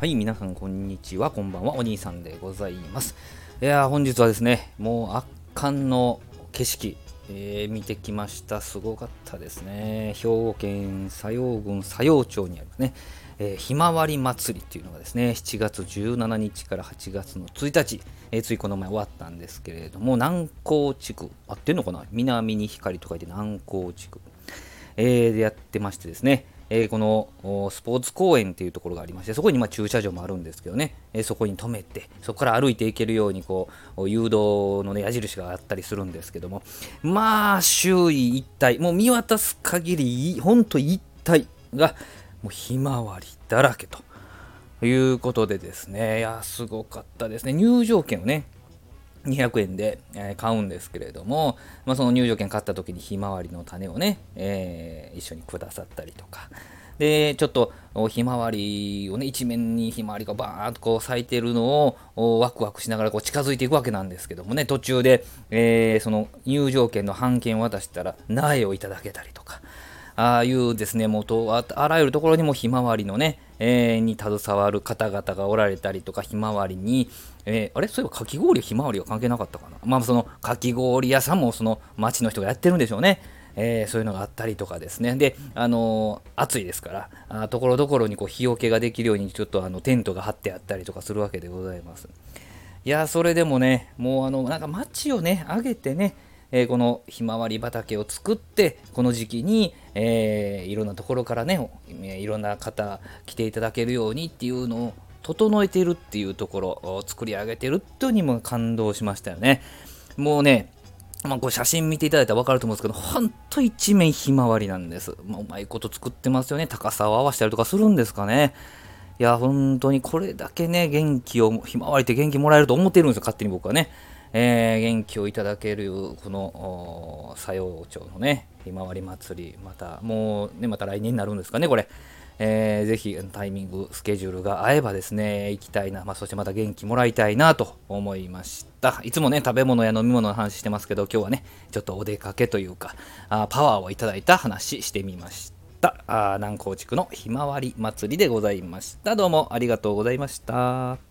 はい、皆さんこんにちは、こんばんは、お兄さんでございます。いや本日はですね、もう圧巻の景色、えー、見てきました。すごかったですね。兵庫県佐用郡佐用町にありますね、えー、ひまわり祭りっていうのがですね、7月17日から8月の1日、えー、ついこの前終わったんですけれども、南高地区、合ってんのかな？南に光と書いて南高地区、えー、でやってましてですね、えー、このスポーツ公園っていうところがありまして、そこにま駐車場もあるんですけどね、えー、そこに止めて、そこから歩いていけるようにこう誘導の、ね、矢印があったりするんですけども、まあ、周囲一帯、もう見渡す限り、ほんと一帯が、もうひまわりだらけということでですね、いや、すごかったですね。入場券をね、200円で、え買うんですけれども、まあ、その入場券買った時にひまわりの種をね、えー、一緒にくださったりとか、で、ちょっとひまわりをね、一面にひまわりがバーっとこう咲いてるのをワクワクしながらこう近づいていくわけなんですけどもね、途中で、えー、その入場券の半券を渡したら苗をいただけたりとか、ああいうですね、もうとあらゆるところにもひまわりのね、えー、に携わる方々がおられたりとか、ひまわりに、えー、あれ？そういえばかき氷ひまわりは関係なかったかな？まあそのかき氷屋さんもその町の人がやってるんでしょうね。えー、そういうのがあったりとかですね。で、あのー、暑いですから、あところどころにこう日よけができるようにちょっとあのテントが張ってあったりとかするわけでございます。いや、それでもね、もうあの、なんか街をね、上げてね、えー、このひまわり畑を作ってこの時期に、えー、いろんなところからねいろんな方来ていただけるようにっていうのを整えてるっていうところを作り上げてるっていうにも感動しましたよねもうねまあ、こう写真見ていただいたら分かると思うんですけど、ほんと一面ひまわりなんです。まあ、うまいこと作ってますよね。高さを合わせたりとかするんですかね。いや、本当にこれだけね、元気を、ひまわりって元気もらえると思ってるんですよ、勝手に僕はね。えー、元気をいただけるこの佐用町のねひまわり祭りまたもうねまた来年になるんですかねこれ、えー、ぜひタイミングスケジュールが合えばですね行きたいな、まあ、そしてまた元気もらいたいなと思いました。いつもね食べ物や飲み物の話してますけど今日はねちょっとお出かけというかあパワーをいただいた話してみました。あ南高地区のひまわり祭りでございました。どうもありがとうございました。